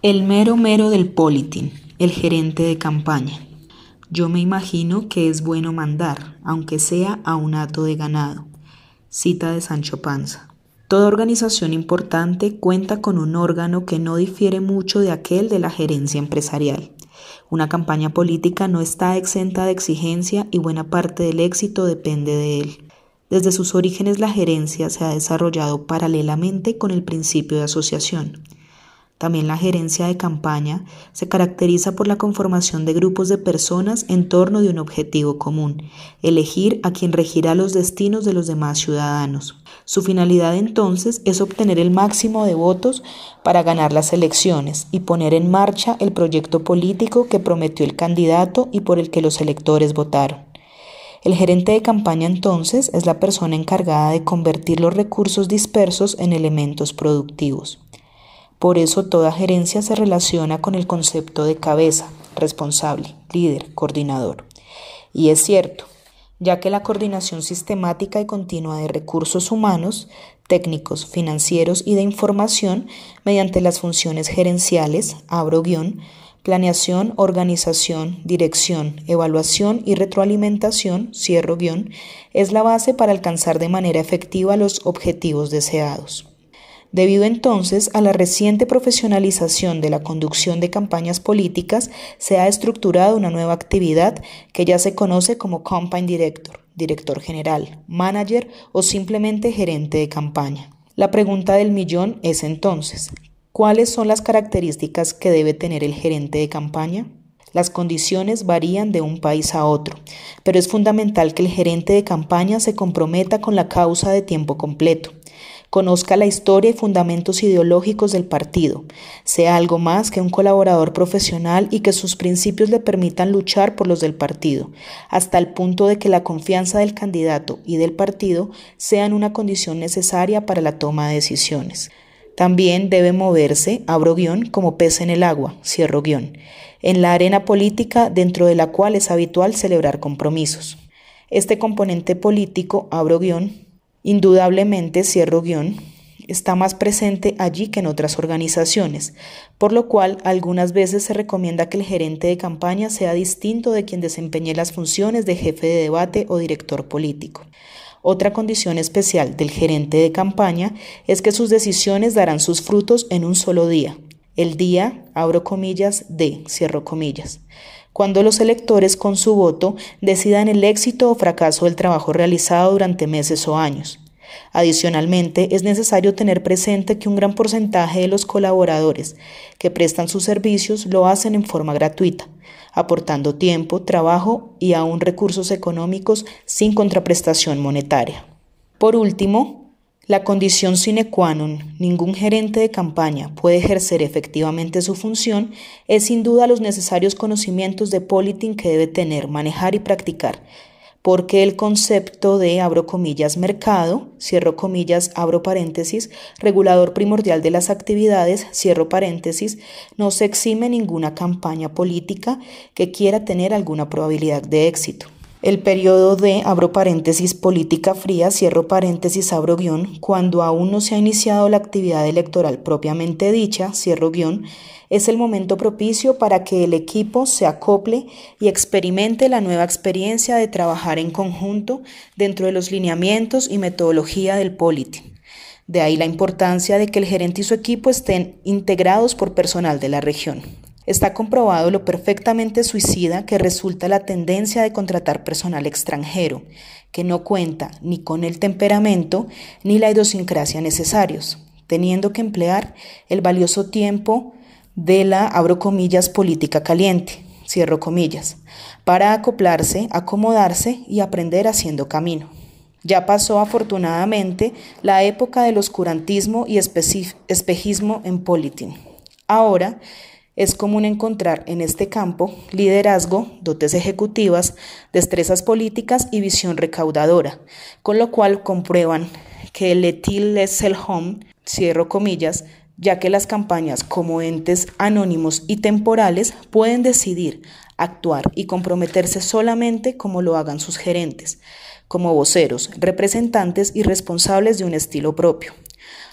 El mero mero del politin, el gerente de campaña. Yo me imagino que es bueno mandar, aunque sea a un hato de ganado. Cita de Sancho Panza. Toda organización importante cuenta con un órgano que no difiere mucho de aquel de la gerencia empresarial. Una campaña política no está exenta de exigencia y buena parte del éxito depende de él. Desde sus orígenes la gerencia se ha desarrollado paralelamente con el principio de asociación. También la gerencia de campaña se caracteriza por la conformación de grupos de personas en torno de un objetivo común, elegir a quien regirá los destinos de los demás ciudadanos. Su finalidad entonces es obtener el máximo de votos para ganar las elecciones y poner en marcha el proyecto político que prometió el candidato y por el que los electores votaron. El gerente de campaña entonces es la persona encargada de convertir los recursos dispersos en elementos productivos. Por eso toda gerencia se relaciona con el concepto de cabeza, responsable, líder, coordinador. Y es cierto, ya que la coordinación sistemática y continua de recursos humanos, técnicos, financieros y de información mediante las funciones gerenciales, abro guion, planeación, organización, dirección, evaluación y retroalimentación, cierro guion, es la base para alcanzar de manera efectiva los objetivos deseados. Debido entonces a la reciente profesionalización de la conducción de campañas políticas, se ha estructurado una nueva actividad que ya se conoce como Campaign Director, director general, manager o simplemente gerente de campaña. La pregunta del millón es entonces, ¿cuáles son las características que debe tener el gerente de campaña? Las condiciones varían de un país a otro, pero es fundamental que el gerente de campaña se comprometa con la causa de tiempo completo conozca la historia y fundamentos ideológicos del partido, sea algo más que un colaborador profesional y que sus principios le permitan luchar por los del partido, hasta el punto de que la confianza del candidato y del partido sean una condición necesaria para la toma de decisiones. También debe moverse, abro guion, como pez en el agua, cierro guion, en la arena política dentro de la cual es habitual celebrar compromisos. Este componente político, abro guion, Indudablemente, cierro guion, está más presente allí que en otras organizaciones, por lo cual algunas veces se recomienda que el gerente de campaña sea distinto de quien desempeñe las funciones de jefe de debate o director político. Otra condición especial del gerente de campaña es que sus decisiones darán sus frutos en un solo día, el día, abro comillas, de, cierro comillas cuando los electores con su voto decidan el éxito o fracaso del trabajo realizado durante meses o años. Adicionalmente, es necesario tener presente que un gran porcentaje de los colaboradores que prestan sus servicios lo hacen en forma gratuita, aportando tiempo, trabajo y aún recursos económicos sin contraprestación monetaria. Por último, la condición sine qua non, ningún gerente de campaña puede ejercer efectivamente su función, es sin duda los necesarios conocimientos de politin que debe tener, manejar y practicar, porque el concepto de, abro comillas, mercado, cierro comillas, abro paréntesis, regulador primordial de las actividades, cierro paréntesis, no se exime ninguna campaña política que quiera tener alguna probabilidad de éxito. El periodo de, abro paréntesis, política fría, cierro paréntesis, abro guion, cuando aún no se ha iniciado la actividad electoral propiamente dicha, cierro guion, es el momento propicio para que el equipo se acople y experimente la nueva experiencia de trabajar en conjunto dentro de los lineamientos y metodología del politi. De ahí la importancia de que el gerente y su equipo estén integrados por personal de la región. Está comprobado lo perfectamente suicida que resulta la tendencia de contratar personal extranjero, que no cuenta ni con el temperamento ni la idiosincrasia necesarios, teniendo que emplear el valioso tiempo de la, abro política caliente, cierro para acoplarse, acomodarse y aprender haciendo camino. Ya pasó afortunadamente la época del oscurantismo y espejismo en Politin. Ahora es común encontrar en este campo liderazgo, dotes ejecutivas, destrezas políticas y visión recaudadora, con lo cual comprueban que el etil es el home, cierro comillas, ya que las campañas como entes anónimos y temporales pueden decidir, actuar y comprometerse solamente como lo hagan sus gerentes, como voceros, representantes y responsables de un estilo propio.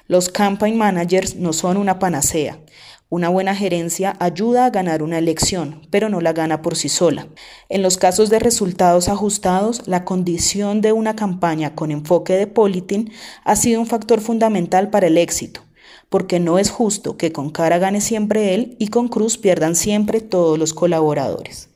Los campaign managers no son una panacea, Una buena gerencia ayuda a ganar una elección, pero no la gana por sí sola. En los casos de resultados ajustados, la condición de una campaña con enfoque de politin ha sido un factor fundamental para el éxito, porque no es justo que con cara gane siempre él y con cruz pierdan siempre todos los colaboradores.